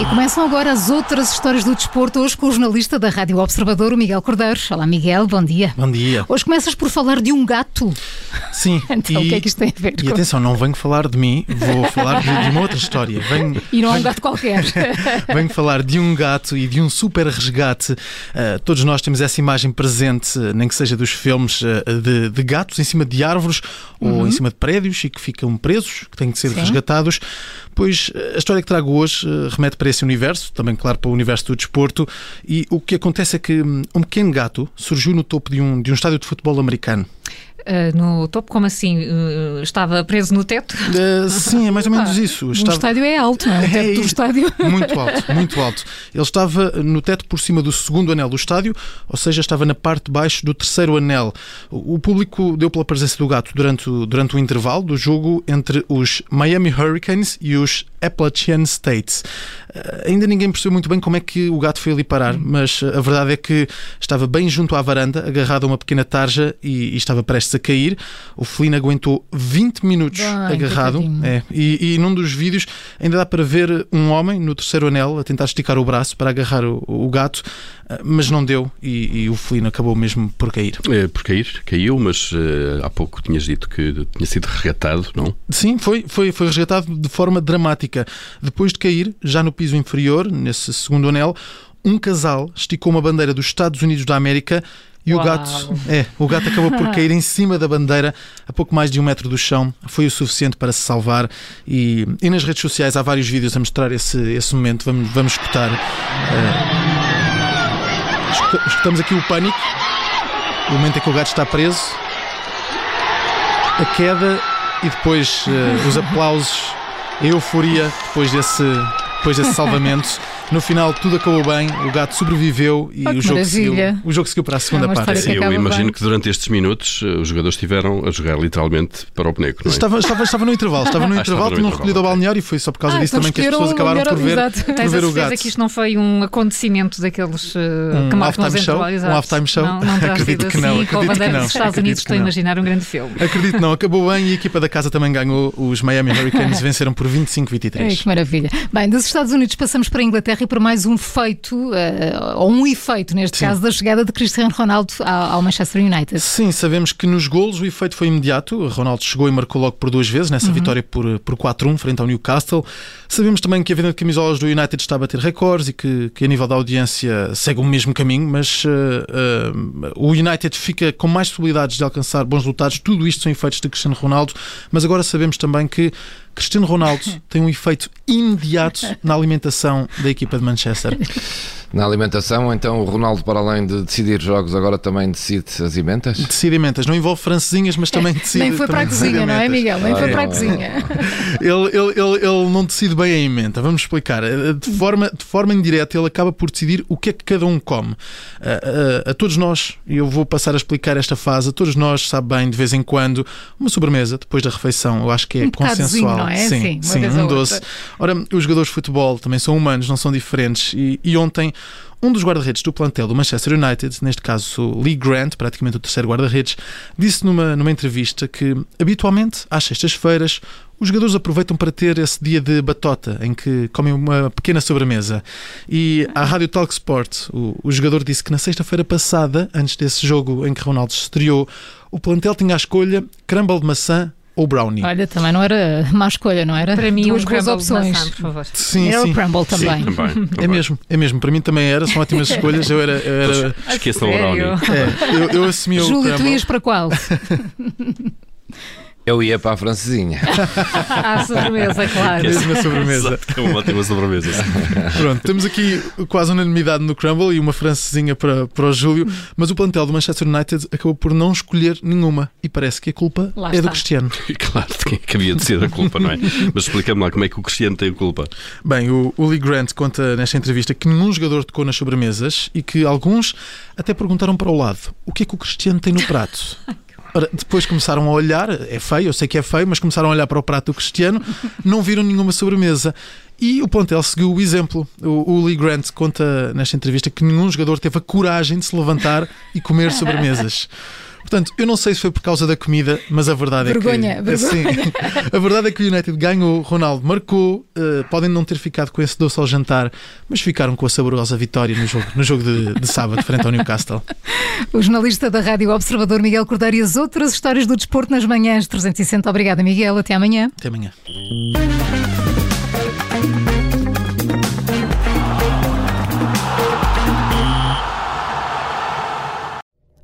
E começam agora as outras histórias do desporto, hoje com o jornalista da Rádio Observador, o Miguel Cordeiro. Olá, Miguel, bom dia. Bom dia. Hoje começas por falar de um gato. Sim. Então, e, o que é que isto tem a ver E com... atenção, não venho falar de mim, vou falar de, de uma outra história. Venho, E não é um gato qualquer. Venho falar de um gato e de um super resgate. Uh, todos nós temos essa imagem presente, nem que seja dos filmes, uh, de, de gatos em cima de árvores ou em cima de prédios e que ficam presos, que têm que ser Sim. resgatados. Pois a história que trago hoje uh, remete para esse universo, também, claro, para o universo do desporto. E o que acontece é que hum, um pequeno gato surgiu no topo de um, de um estádio de futebol americano. Ah, no topo, como assim? Ah, estava preso no teto? Uh, sim, é mais ou menos isso. Um estádio é alto, não é? O teto do É, estádio. Muito alto, muito alto. Ele estava no teto por cima do segundo anel do estádio, ou seja, estava na parte de baixo do terceiro anel. O o público deu pela presença do gato durante o, durante o intervalo do jogo entre os Miami Hurricanes e os Appalachian States. Ainda ninguém percebeu muito bem como é que o gato foi ali parar, mas eh, a verdade é que estava bem junto à varanda, agarrado a uma pequena tarja e, e estava prestes a cair. O felino aguentou 20 minutos Bem, agarrado. É, e, e num dos vídeos ainda dá para ver um homem no terceiro anel a tentar esticar o braço para agarrar o, o gato, eh, mas não deu e, e o felino acabou mesmo por cair. É, por cair, caiu, mas eh, há pouco tinhas dito que tinha sido resgatado, não? Sim, foi, foi, foi resgatado de forma dramática. Depois de cair, já no piso inferior, nesse segundo anel, um casal esticou uma bandeira dos Estados Unidos da América e o Uau. gato, é, o gato acabou por cair em cima da bandeira a pouco mais de um metro do chão. Foi o suficiente para se salvar. E, e nas redes sociais há vários vídeos a mostrar esse, esse momento. Vamos, vamos escutar. escu- escutamos aqui o pânico, o momento em que o gato está preso, a queda e depois eh, os aplausos, a euforia depois desse, depois desse salvamento. No final tudo acabou bem, o gato sobreviveu e que o, jogo seguiu, o jogo seguiu para a segunda É parte. Sim, eu imagino bem. que durante estes minutos eh, os jogadores estiveram a jogar literalmente para o boneco, não é? Estava, estava, estava no intervalo, estava no Ah, intervalo, tinham recolhido ao balneário e foi só por causa Ah, disso então também que as pessoas acabaram por ver, melhor- por Tens a ver o certeza gato. que isto não foi um acontecimento daqueles uh, Um que marcam halftime os show? intervalos, Um exato. halftime show? Não, não terá Acredito que não, assim, com a acredito que bandeira não, dos Estados acredito Unidos, que estou a não. imaginar um grande filme. Acredito não, acabou bem e a equipa da casa também ganhou. Os Miami Hurricanes venceram por Ai, 25-23. que maravilha. Bem, dos Estados Unidos passamos para a Inglaterra e para mais um feito, eh, ou um efeito, neste Sim. caso, da chegada de Cristiano Ronaldo ao, ao Manchester United. Sim, sabemos que nos golos o efeito foi imediato. Ronaldo chegou e marcou logo por duas vezes nessa vitória por, por 4-1 frente ao Newcastle. Sabemos também que a venda de camisolas do United está a bater recordes e que, que a nível da audiência segue o mesmo caminho, mas eh, eh, o United fica com mais possibilidades de alcançar bons resultados. Tudo isto são efeitos de Cristiano Ronaldo, mas agora sabemos também que Cristiano Ronaldo tem um efeito imediato na alimentação da equipa de Manchester. Na alimentação, então o Ronaldo, para além de decidir jogos, agora também decide as ementas? Decide ementas. Não envolve francesinhas, mas também decide. Nem foi para a também decide cozinha, não é. Miguel? Nem Ah, foi é. para a cozinha. Ele, ele, ele, ele não decide bem a emenda. Vamos explicar. Eh, De forma, de forma indireta, ele acaba por decidir o que é que cada um come. A, a- a todos nós, e eu vou passar a explicar esta fase, a todos nós, sabe bem, de vez em quando, uma sobremesa depois da refeição, eu acho que é Um consensual. não é? Sim, Sim, sim um doce. outra. Ora, os jogadores de futebol também são humanos, não são diferentes. E, e ontem. Um dos guarda-redes do plantel do Manchester United, neste caso Lee Grant, praticamente o terceiro guarda-redes, disse numa, numa entrevista que habitualmente, às sextas-feiras, os jogadores aproveitam para ter esse dia de batota, em que comem uma pequena sobremesa. E à Rádio Talk Sport, o, o jogador disse que na sexta-feira passada, antes desse jogo em que Ronaldo se estreou, o plantel tinha à escolha crumble de maçã ou brownie. Olha, também não era má escolha, não era? Para mim, Duas boas crumble opções. maçã, por favor. Sim, Era sim. o crumble também. Também, É mesmo, é mesmo. Para mim também era, são ótimas escolhas. Eu era. Eu, era, Esqueçam o brownie. é, eu, eu assumi o Júlio, tu crumble. ias para qual? Eu ia para a francesinha. À sobremesa, claro. Mesmo a sobremesa. Exato, que é uma ótima sobremesa. Pronto, temos aqui quase unanimidade no Crumble e uma francesinha para, para o Júlio, mas o plantel do Manchester United acabou por não escolher nenhuma e parece que a culpa Lá é do está. Cristiano. Claro, de quem é que havia de ser a culpa, não é? Mas explica-me lá como é que o Cristiano tem a culpa. Bem, o, o Lee Grant conta nesta entrevista que nenhum jogador tocou nas sobremesas e que alguns até perguntaram para o lado o que é que o Cristiano tem no prato. Ora, depois começaram a olhar, é feio, eu sei que é feio, mas começaram a olhar para o prato do Cristiano, não viram nenhuma sobremesa. E o plantel seguiu o exemplo. O, o Lee Grant conta nesta entrevista que nenhum jogador teve a coragem de se levantar e comer sobremesas. Portanto, eu não sei se foi por causa da comida, mas a verdade Vergonha, é que. vergonha. Sim, a verdade é que o United ganhou, Ronaldo marcou, eh, podem não ter ficado com esse doce ao jantar, mas ficaram com a saborosa vitória no jogo, no jogo de, de sábado, frente ao Newcastle. O jornalista da Rádio Observador Miguel Cordeiro e as outras histórias do desporto nas manhãs 360. Obrigada, Miguel. Até amanhã. Até amanhã.